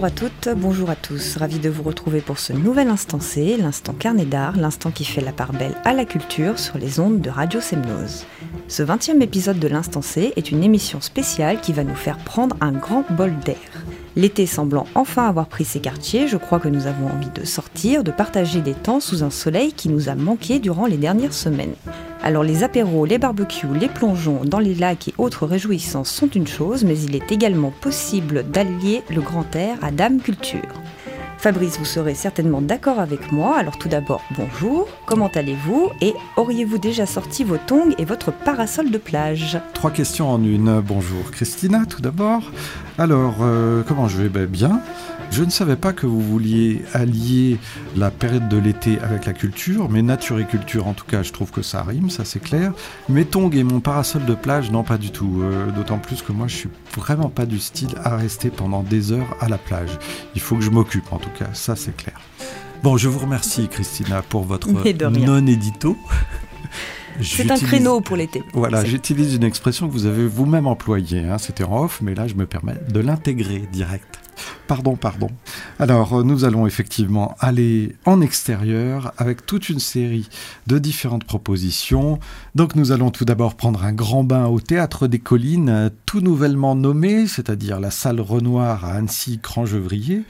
Bonjour à toutes, bonjour à tous. Ravi de vous retrouver pour ce nouvel instant C, l'instant carnet d'art, l'instant qui fait la part belle à la culture sur les ondes de Radio Semnose. Ce 20e épisode de l'instant C est une émission spéciale qui va nous faire prendre un grand bol d'air. L'été semblant enfin avoir pris ses quartiers, je crois que nous avons envie de sortir, de partager des temps sous un soleil qui nous a manqué durant les dernières semaines. Alors les apéros, les barbecues, les plongeons dans les lacs et autres réjouissances sont une chose, mais il est également possible d'allier le grand air à Dame Culture. Fabrice, vous serez certainement d'accord avec moi. Alors tout d'abord, bonjour, comment allez-vous Et auriez-vous déjà sorti vos tongs et votre parasol de plage? Trois questions en une. Bonjour Christina, tout d'abord. Alors, euh, comment je vais? Ben, Bien. Je ne savais pas que vous vouliez allier la période de l'été avec la culture, mais nature et culture, en tout cas, je trouve que ça rime, ça c'est clair. Mes tongs et mon parasol de plage, non, pas du tout. Euh, d'autant plus que moi, je suis vraiment pas du style à rester pendant des heures à la plage. Il faut que je m'occupe, en tout cas, ça c'est clair. Bon, je vous remercie, Christina, pour votre non-édito. C'est un créneau pour l'été. Voilà, j'utilise une expression que vous avez vous-même employée. Hein. C'était en off, mais là, je me permets de l'intégrer direct. Pardon, pardon. Alors, euh, nous allons effectivement aller en extérieur avec toute une série de différentes propositions. Donc, nous allons tout d'abord prendre un grand bain au Théâtre des Collines, tout nouvellement nommé, c'est-à-dire la salle Renoir à Annecy-Crangevrier,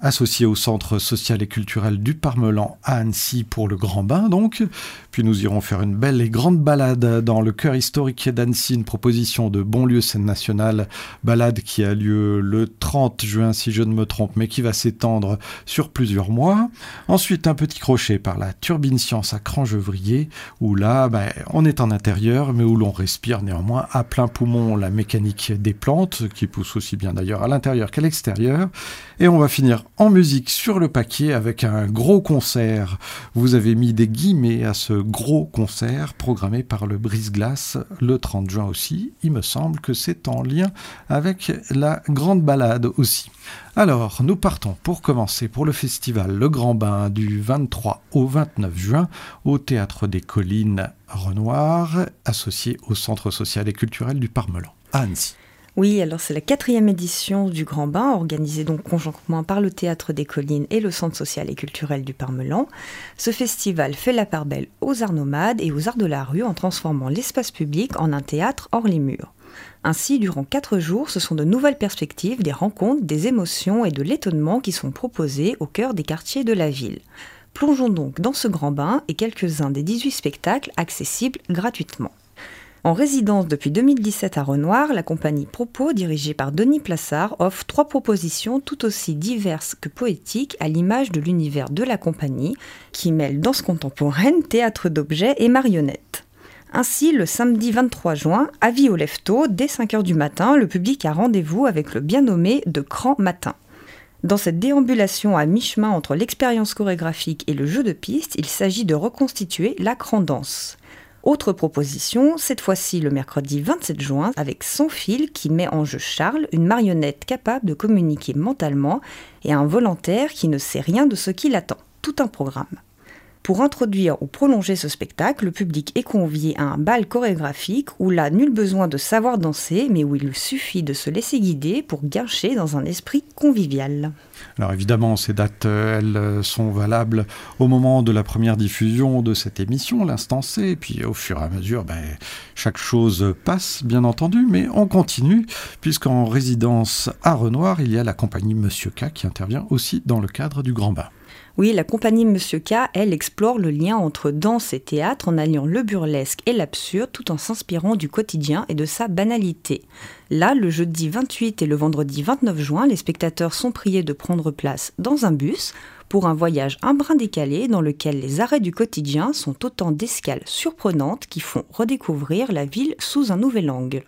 associé au Centre social et culturel du Parmelan à Annecy pour le Grand Bain donc. Puis nous irons faire une belle et grande balade dans le cœur historique d'Annecy, une proposition de Bonlieu Scène Nationale, balade qui a lieu le 30 juin si je ne me trompe, mais qui va s'étendre sur plusieurs mois. Ensuite un petit crochet par la Turbine Science à Crangevrier, où là ben, on est en intérieur, mais où l'on respire néanmoins à plein poumon la mécanique des plantes, qui poussent aussi bien d'ailleurs à l'intérieur qu'à l'extérieur. Et on va finir en musique sur le paquet avec un gros concert. Vous avez mis des guillemets à ce gros concert programmé par le Brise-Glace le 30 juin aussi. Il me semble que c'est en lien avec la grande balade aussi. Alors, nous partons pour commencer pour le festival Le Grand Bain du 23 au 29 juin au Théâtre des Collines Renoir, associé au Centre social et culturel du Parmelan, à Annecy. Oui, alors c'est la quatrième édition du Grand Bain, organisée donc conjointement par le Théâtre des Collines et le Centre social et culturel du Parmelan. Ce festival fait la part belle aux arts nomades et aux arts de la rue en transformant l'espace public en un théâtre hors les murs. Ainsi, durant quatre jours, ce sont de nouvelles perspectives, des rencontres, des émotions et de l'étonnement qui sont proposés au cœur des quartiers de la ville. Plongeons donc dans ce grand bain et quelques-uns des 18 spectacles accessibles gratuitement. En résidence depuis 2017 à Renoir, la compagnie Propos, dirigée par Denis Plassard, offre trois propositions tout aussi diverses que poétiques à l'image de l'univers de la compagnie, qui mêle danse contemporaine, théâtre d'objets et marionnettes. Ainsi, le samedi 23 juin, à au Lefto, dès 5h du matin, le public a rendez-vous avec le bien nommé De Cran Matin. Dans cette déambulation à mi-chemin entre l'expérience chorégraphique et le jeu de piste, il s'agit de reconstituer la danse. Autre proposition, cette fois-ci le mercredi 27 juin, avec Sans fil qui met en jeu Charles, une marionnette capable de communiquer mentalement, et un volontaire qui ne sait rien de ce qui l'attend. Tout un programme. Pour introduire ou prolonger ce spectacle, le public est convié à un bal chorégraphique où là, nul besoin de savoir danser, mais où il suffit de se laisser guider pour gâcher dans un esprit convivial. Alors évidemment, ces dates, elles euh, sont valables au moment de la première diffusion de cette émission, l'instant C, puis au fur et à mesure, ben, chaque chose passe, bien entendu, mais on continue, puisqu'en résidence à Renoir, il y a la compagnie Monsieur K qui intervient aussi dans le cadre du Grand Bain. Oui, la compagnie Monsieur K, elle, explore le lien entre danse et théâtre en alliant le burlesque et l'absurde tout en s'inspirant du quotidien et de sa banalité. Là, le jeudi 28 et le vendredi 29 juin, les spectateurs sont priés de prendre place dans un bus pour un voyage un brin décalé dans lequel les arrêts du quotidien sont autant d'escales surprenantes qui font redécouvrir la ville sous un nouvel angle.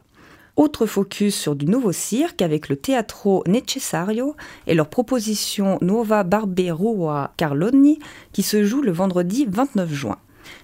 Autre focus sur du nouveau cirque avec le Teatro Necessario et leur proposition Nuova Barberua Carloni qui se joue le vendredi 29 juin.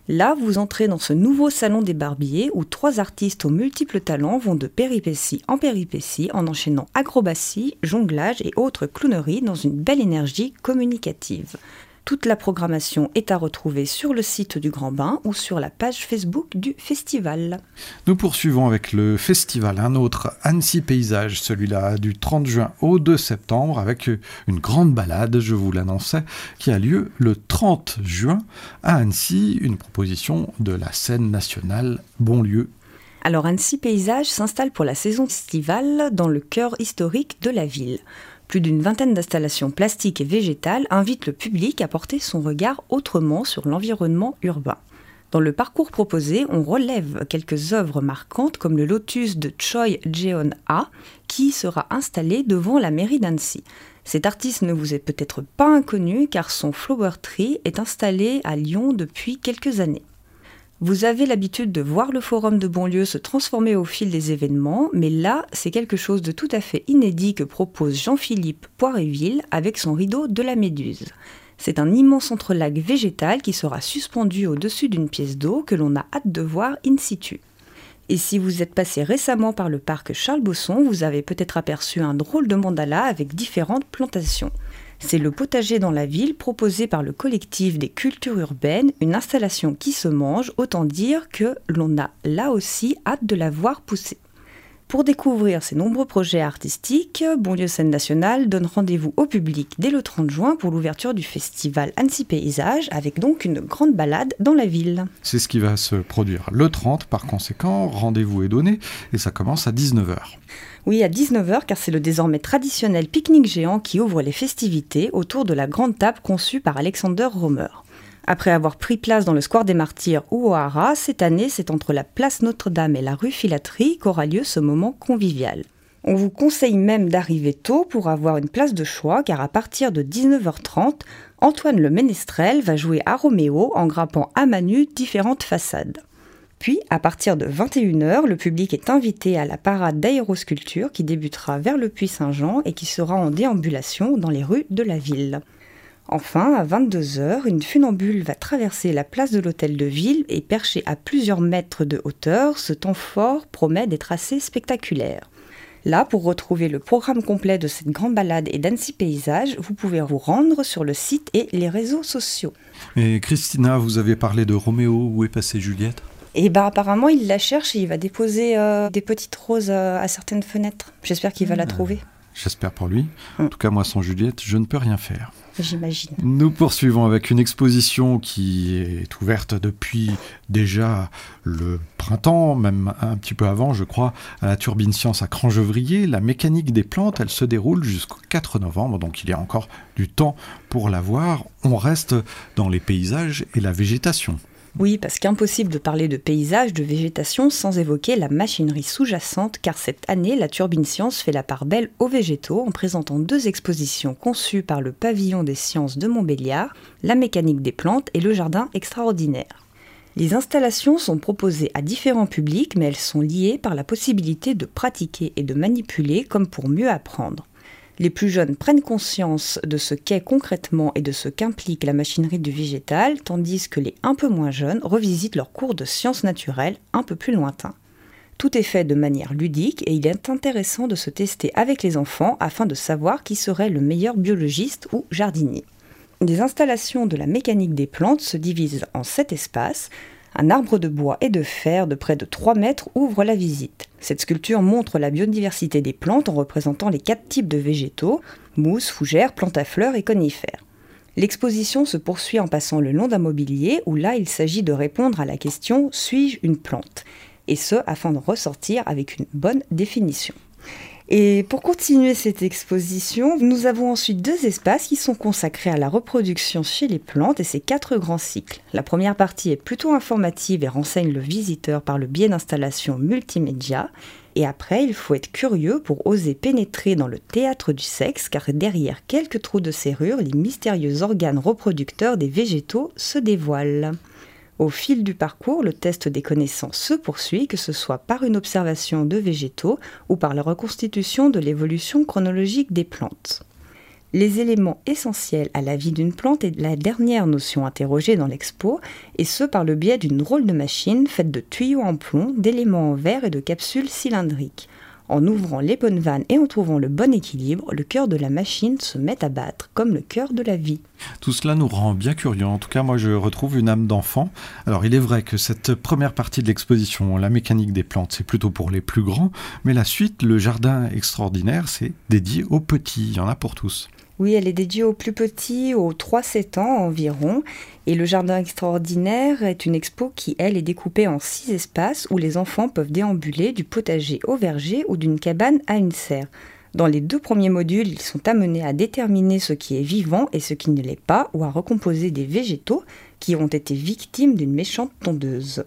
Là, vous entrez dans ce nouveau salon des barbiers où trois artistes aux multiples talents vont de péripétie en péripétie en enchaînant acrobatie, jonglage et autres clowneries dans une belle énergie communicative. Toute la programmation est à retrouver sur le site du Grand Bain ou sur la page Facebook du festival. Nous poursuivons avec le festival, un autre Annecy Paysage, celui-là du 30 juin au 2 septembre, avec une grande balade, je vous l'annonçais, qui a lieu le 30 juin à Annecy, une proposition de la scène nationale Bonlieu alors Annecy Paysage s'installe pour la saison estivale dans le cœur historique de la ville. Plus d'une vingtaine d'installations plastiques et végétales invitent le public à porter son regard autrement sur l'environnement urbain. Dans le parcours proposé, on relève quelques œuvres marquantes comme le lotus de Choi Jeon A, qui sera installé devant la mairie d'Annecy. Cet artiste ne vous est peut-être pas inconnu car son Flower Tree est installé à Lyon depuis quelques années. Vous avez l'habitude de voir le forum de Bonlieu se transformer au fil des événements, mais là, c'est quelque chose de tout à fait inédit que propose Jean-Philippe Poiréville avec son rideau de la Méduse. C'est un immense entrelac végétal qui sera suspendu au-dessus d'une pièce d'eau que l'on a hâte de voir in situ. Et si vous êtes passé récemment par le parc Charles Bosson, vous avez peut-être aperçu un drôle de mandala avec différentes plantations. C'est le potager dans la ville proposé par le collectif des cultures urbaines, une installation qui se mange, autant dire que l'on a là aussi hâte de la voir pousser. Pour découvrir ces nombreux projets artistiques, Bonlieu Scène Nationale donne rendez-vous au public dès le 30 juin pour l'ouverture du festival Annecy Paysage, avec donc une grande balade dans la ville. C'est ce qui va se produire le 30, par conséquent, rendez-vous est donné et ça commence à 19h. Oui, à 19h, car c'est le désormais traditionnel pique-nique géant qui ouvre les festivités autour de la grande table conçue par Alexander Romer. Après avoir pris place dans le Square des Martyrs ou au Hara, cette année, c'est entre la place Notre-Dame et la rue Filatrie qu'aura lieu ce moment convivial. On vous conseille même d'arriver tôt pour avoir une place de choix, car à partir de 19h30, Antoine le Ménestrel va jouer à Roméo en grappant à Manu différentes façades. Puis, à partir de 21h, le public est invité à la parade d'aérosculpture qui débutera vers le Puy Saint-Jean et qui sera en déambulation dans les rues de la ville. Enfin, à 22h, une funambule va traverser la place de l'hôtel de ville et perché à plusieurs mètres de hauteur, ce temps fort promet d'être assez spectaculaire. Là, pour retrouver le programme complet de cette grande balade et d'Annecy Paysage, vous pouvez vous rendre sur le site et les réseaux sociaux. Et Christina, vous avez parlé de Roméo, où est passée Juliette? Et bah apparemment il la cherche et il va déposer euh, des petites roses euh, à certaines fenêtres. J'espère qu'il va la ah, trouver. J'espère pour lui. En mm. tout cas, moi sans Juliette, je ne peux rien faire. Nous poursuivons avec une exposition qui est ouverte depuis déjà le printemps, même un petit peu avant, je crois, à la Turbine Science à Crangevrier. La mécanique des plantes, elle se déroule jusqu'au 4 novembre, donc il y a encore du temps pour la voir. On reste dans les paysages et la végétation. Oui, parce qu'impossible de parler de paysage, de végétation sans évoquer la machinerie sous-jacente, car cette année, la Turbine Science fait la part belle aux végétaux en présentant deux expositions conçues par le Pavillon des sciences de Montbéliard, la mécanique des plantes et le jardin extraordinaire. Les installations sont proposées à différents publics, mais elles sont liées par la possibilité de pratiquer et de manipuler comme pour mieux apprendre les plus jeunes prennent conscience de ce qu'est concrètement et de ce qu'implique la machinerie du végétal, tandis que les un peu moins jeunes revisitent leurs cours de sciences naturelles un peu plus lointains. Tout est fait de manière ludique et il est intéressant de se tester avec les enfants afin de savoir qui serait le meilleur biologiste ou jardinier. Les installations de la mécanique des plantes se divisent en sept espaces, un arbre de bois et de fer de près de 3 mètres ouvre la visite. Cette sculpture montre la biodiversité des plantes en représentant les quatre types de végétaux, mousse, fougères, plantes à fleurs et conifères. L'exposition se poursuit en passant le long d'un mobilier où là il s'agit de répondre à la question Suis-je une plante? Et ce afin de ressortir avec une bonne définition. Et pour continuer cette exposition, nous avons ensuite deux espaces qui sont consacrés à la reproduction chez les plantes et ces quatre grands cycles. La première partie est plutôt informative et renseigne le visiteur par le biais d'installations multimédia. Et après, il faut être curieux pour oser pénétrer dans le théâtre du sexe, car derrière quelques trous de serrure, les mystérieux organes reproducteurs des végétaux se dévoilent. Au fil du parcours, le test des connaissances se poursuit, que ce soit par une observation de végétaux ou par la reconstitution de l'évolution chronologique des plantes. Les éléments essentiels à la vie d'une plante est la dernière notion interrogée dans l'expo, et ce par le biais d'une drôle de machine faite de tuyaux en plomb, d'éléments en verre et de capsules cylindriques. En ouvrant les bonnes vannes et en trouvant le bon équilibre, le cœur de la machine se met à battre comme le cœur de la vie. Tout cela nous rend bien curieux. En tout cas, moi, je retrouve une âme d'enfant. Alors, il est vrai que cette première partie de l'exposition, la mécanique des plantes, c'est plutôt pour les plus grands, mais la suite, le jardin extraordinaire, c'est dédié aux petits. Il y en a pour tous. Oui, elle est dédiée aux plus petits, aux 3-7 ans environ. Et le Jardin extraordinaire est une expo qui, elle, est découpée en six espaces où les enfants peuvent déambuler du potager au verger ou d'une cabane à une serre. Dans les deux premiers modules, ils sont amenés à déterminer ce qui est vivant et ce qui ne l'est pas, ou à recomposer des végétaux qui ont été victimes d'une méchante tondeuse.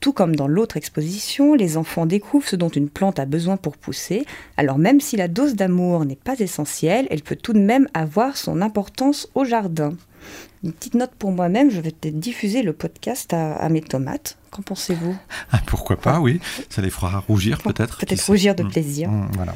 Tout comme dans l'autre exposition, les enfants découvrent ce dont une plante a besoin pour pousser, alors même si la dose d'amour n'est pas essentielle, elle peut tout de même avoir son importance au jardin. Une petite note pour moi-même, je vais peut-être diffuser le podcast à, mes tomates. Qu'en pensez-vous? Ah, Pourquoi pas, oui. Ça les fera rougir peut-être. Peut-être rougir de mmh. plaisir. Mmh, voilà.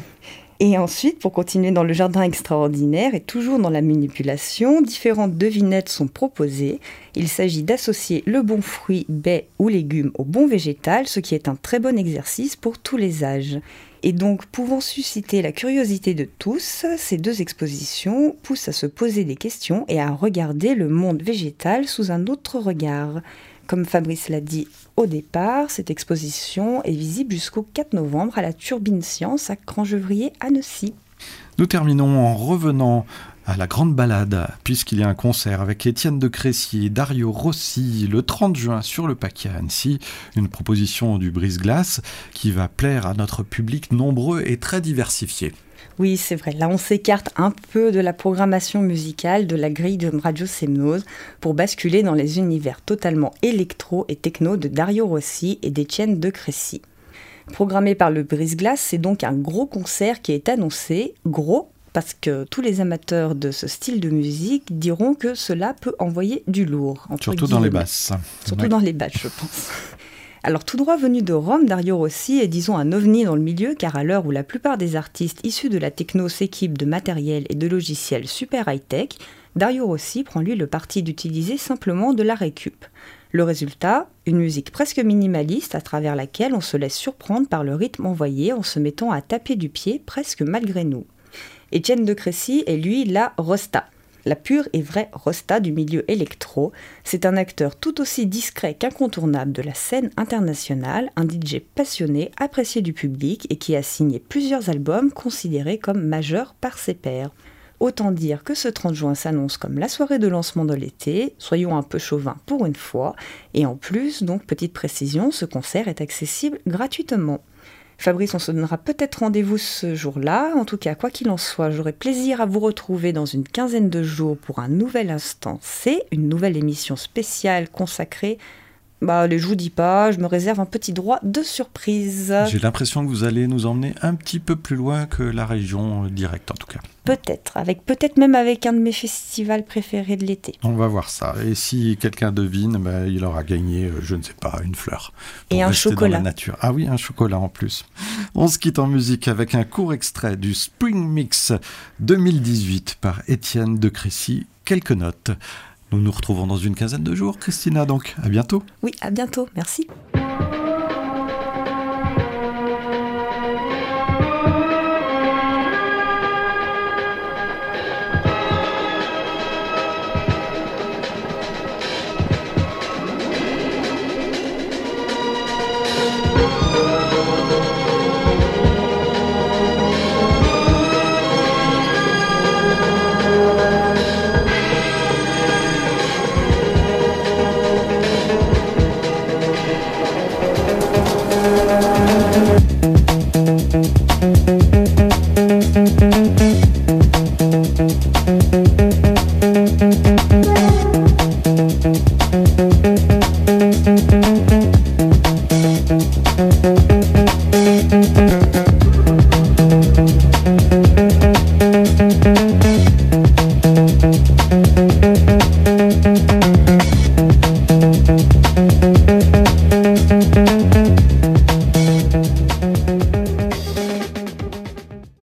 Et ensuite, pour continuer dans le jardin extraordinaire et toujours dans la manipulation, différentes devinettes sont proposées. Il s'agit d'associer le bon fruit, baie ou légume au bon végétal, ce qui est un très bon exercice pour tous les âges. Et donc, pouvant susciter la curiosité de tous, ces deux expositions poussent à se poser des questions et à regarder le monde végétal sous un autre regard. Comme Fabrice l'a dit au départ, cette exposition est visible jusqu'au 4 novembre à la Turbine Science à Crangevrier, Annecy. Nous terminons en revenant à la grande balade, puisqu'il y a un concert avec Étienne de Crécy et Dario Rossi le 30 juin sur le paquet à Annecy, une proposition du brise-glace qui va plaire à notre public nombreux et très diversifié. Oui, c'est vrai. Là, on s'écarte un peu de la programmation musicale de la grille de Radio Semnose pour basculer dans les univers totalement électro et techno de Dario Rossi et d'Étienne de Crécy. Programmé par le Brise-Glace, c'est donc un gros concert qui est annoncé, gros parce que tous les amateurs de ce style de musique diront que cela peut envoyer du lourd. Surtout dans les basses. Surtout dans les basses, je pense. Alors tout droit venu de Rome, Dario Rossi est disons un ovni dans le milieu car à l'heure où la plupart des artistes issus de la techno s'équipent de matériel et de logiciels super high-tech, Dario Rossi prend lui le parti d'utiliser simplement de la récup. Le résultat, une musique presque minimaliste à travers laquelle on se laisse surprendre par le rythme envoyé en se mettant à taper du pied presque malgré nous. Étienne de Crécy est lui la Rosta, la pure et vraie Rosta du milieu électro, c'est un acteur tout aussi discret qu'incontournable de la scène internationale, un DJ passionné, apprécié du public et qui a signé plusieurs albums considérés comme majeurs par ses pairs. Autant dire que ce 30 juin s'annonce comme la soirée de lancement de l'été, soyons un peu chauvins pour une fois, et en plus, donc petite précision, ce concert est accessible gratuitement. Fabrice, on se donnera peut-être rendez-vous ce jour-là. En tout cas, quoi qu'il en soit, j'aurai plaisir à vous retrouver dans une quinzaine de jours pour un nouvel instant. C'est une nouvelle émission spéciale consacrée bah, je vous dis pas, je me réserve un petit droit de surprise. J'ai l'impression que vous allez nous emmener un petit peu plus loin que la région euh, directe, en tout cas. Peut-être, avec peut-être même avec un de mes festivals préférés de l'été. On va voir ça. Et si quelqu'un devine, bah, il aura gagné, euh, je ne sais pas, une fleur. Et un chocolat. nature. Ah oui, un chocolat en plus. On se quitte en musique avec un court extrait du Spring Mix 2018 par Étienne de Crécy. Quelques notes. Nous nous retrouvons dans une quinzaine de jours, Christina, donc à bientôt. Oui, à bientôt, merci.